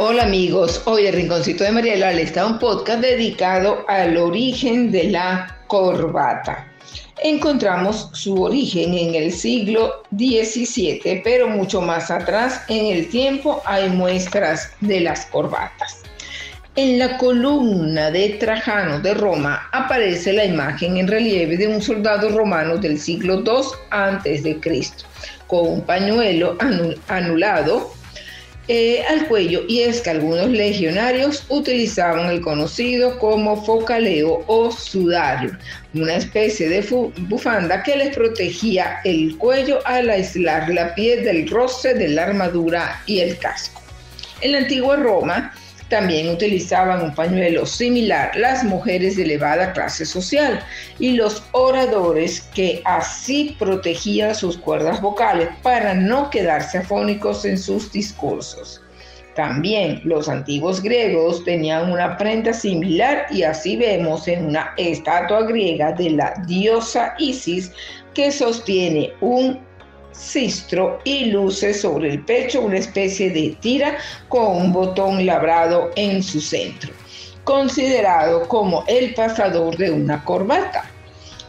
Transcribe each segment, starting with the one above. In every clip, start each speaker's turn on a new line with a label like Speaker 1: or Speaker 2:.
Speaker 1: Hola amigos, hoy el Rinconcito de Mariela le está un podcast dedicado al origen de la corbata. Encontramos su origen en el siglo XVII, pero mucho más atrás en el tiempo hay muestras de las corbatas. En la columna de Trajano de Roma aparece la imagen en relieve de un soldado romano del siglo II a.C., con un pañuelo anulado eh, al cuello y es que algunos legionarios utilizaban el conocido como focaleo o sudario, una especie de bufanda que les protegía el cuello al aislar la piel del roce de la armadura y el casco. En la antigua Roma, también utilizaban un pañuelo similar las mujeres de elevada clase social y los oradores que así protegían sus cuerdas vocales para no quedarse afónicos en sus discursos. También los antiguos griegos tenían una prenda similar y así vemos en una estatua griega de la diosa Isis que sostiene un cistro y luce sobre el pecho una especie de tira con un botón labrado en su centro, considerado como el pasador de una corbata.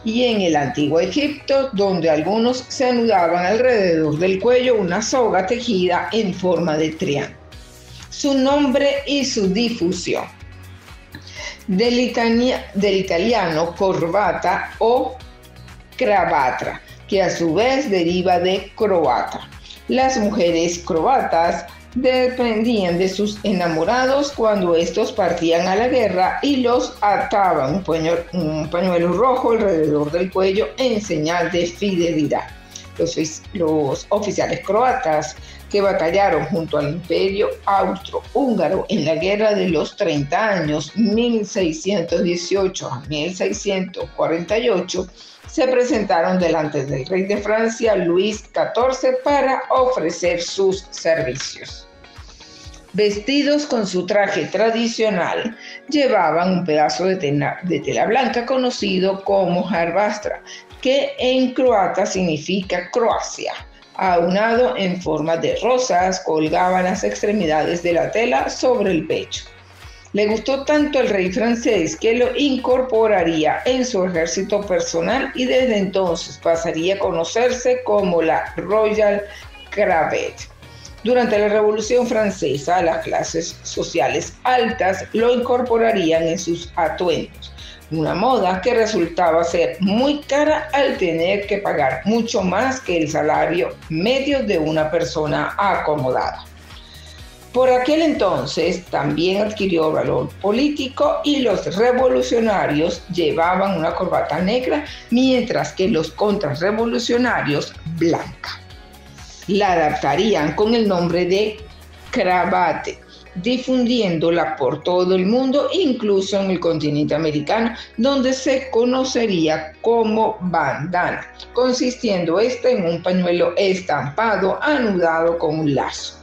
Speaker 1: Y en el antiguo Egipto, donde algunos se anudaban alrededor del cuello una soga tejida en forma de triángulo. Su nombre y su difusión. Del, del italiano corbata o cravatra que a su vez deriva de croata. Las mujeres croatas dependían de sus enamorados cuando estos partían a la guerra y los ataban un pañuelo, un pañuelo rojo alrededor del cuello en señal de fidelidad. Los, los, oficiales croatas que batallaron junto al imperio austro-húngaro en la guerra de los 30 años 1618 a 1648 se presentaron delante del rey de Francia, Luis XIV, para ofrecer sus servicios. Vestidos con su traje tradicional, llevaban un pedazo de tela, blanca conocido como jarbastra, que en croata significa Croacia. Aunado en forma de rosas, colgaban las extremidades de la tela sobre el pecho. Le gustó tanto al rey francés que lo incorporaría en su ejército personal y desde entonces pasaría a conocerse como la Royal Cravette. Durante la Revolución Francesa, las clases sociales altas lo incorporarían en sus atuendos, una moda que resultaba ser muy cara al tener que pagar mucho más que el salario medio de una persona acomodada. Por aquel entonces también adquirió valor político y los revolucionarios llevaban una corbata negra, mientras que los contrarrevolucionarios blanca. La adaptarían con el nombre de cravate, difundiéndola por todo el mundo, incluso en el continente americano, donde se conocería como bandana, consistiendo esta en un pañuelo estampado anudado con un lazo.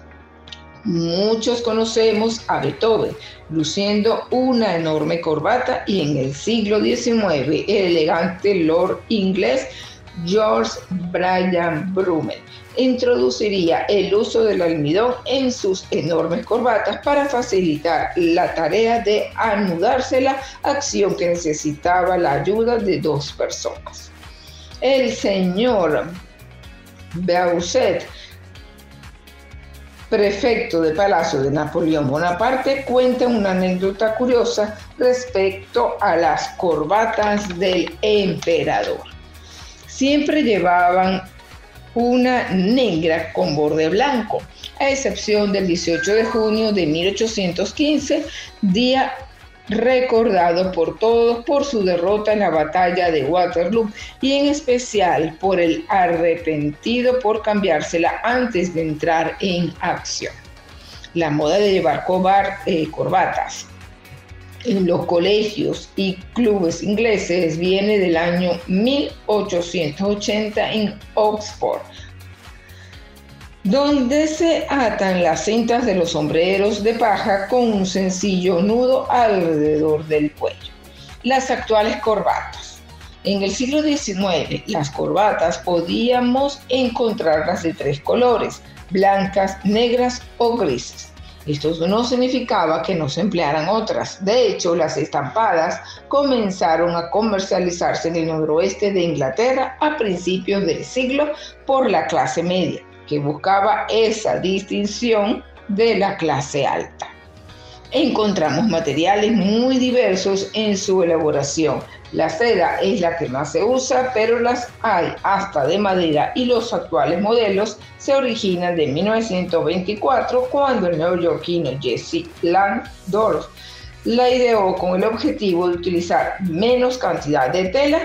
Speaker 1: Muchos conocemos a Beethoven, luciendo una enorme corbata y en el siglo XIX el elegante lord inglés George Bryan Brummel introduciría el uso del almidón en sus enormes corbatas para facilitar la tarea de anudársela, acción que necesitaba la ayuda de dos personas. El señor Beauset prefecto de Palacio de Napoleón Bonaparte, cuenta una anécdota curiosa respecto a las corbatas del emperador. Siempre llevaban una negra con borde blanco, a excepción del 18 de junio de 1815, día recordado por todos por su derrota en la batalla de Waterloo y en especial por el arrepentido por cambiársela antes de entrar en acción. La moda de llevar eh, corbatas en los colegios y clubes ingleses viene del año 1880 en Oxford, donde se atan las cintas de los sombreros de paja con un sencillo nudo alrededor del cuello. Las actuales corbatas. En el siglo XIX, las corbatas podíamos encontrarlas de tres colores, blancas, negras o grises. Esto no significaba que no se emplearan otras. De hecho, las estampadas comenzaron a comercializarse en el noroeste de Inglaterra a principios del siglo por la clase media, que buscaba esa distinción de la clase alta. Encontramos materiales muy diversos en su elaboración. La seda es la que más se usa, pero las hay hasta de madera y los actuales modelos se originan de 1924 cuando el neoyorquino Jesse Landorf la ideó con el objetivo de utilizar menos cantidad de tela,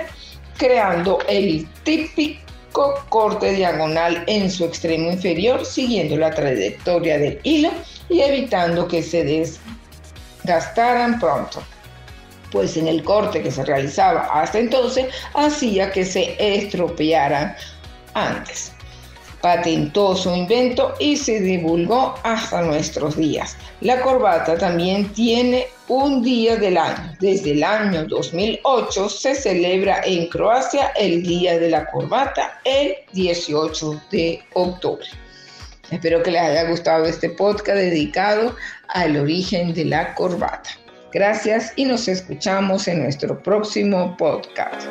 Speaker 1: creando el típico corte diagonal en su extremo inferior, siguiendo la trayectoria del hilo y evitando que se desgastaran pronto, pues en el corte que se realizaba hasta entonces hacía que se estropearan antes. Patentó su invento y se divulgó hasta nuestros días. La corbata también tiene un día del año. Desde el año 2008 se celebra en Croacia el Día de la Corbata el 18 de octubre. Espero que les haya gustado este podcast dedicado al origen de la corbata. Gracias y nos escuchamos en nuestro próximo podcast.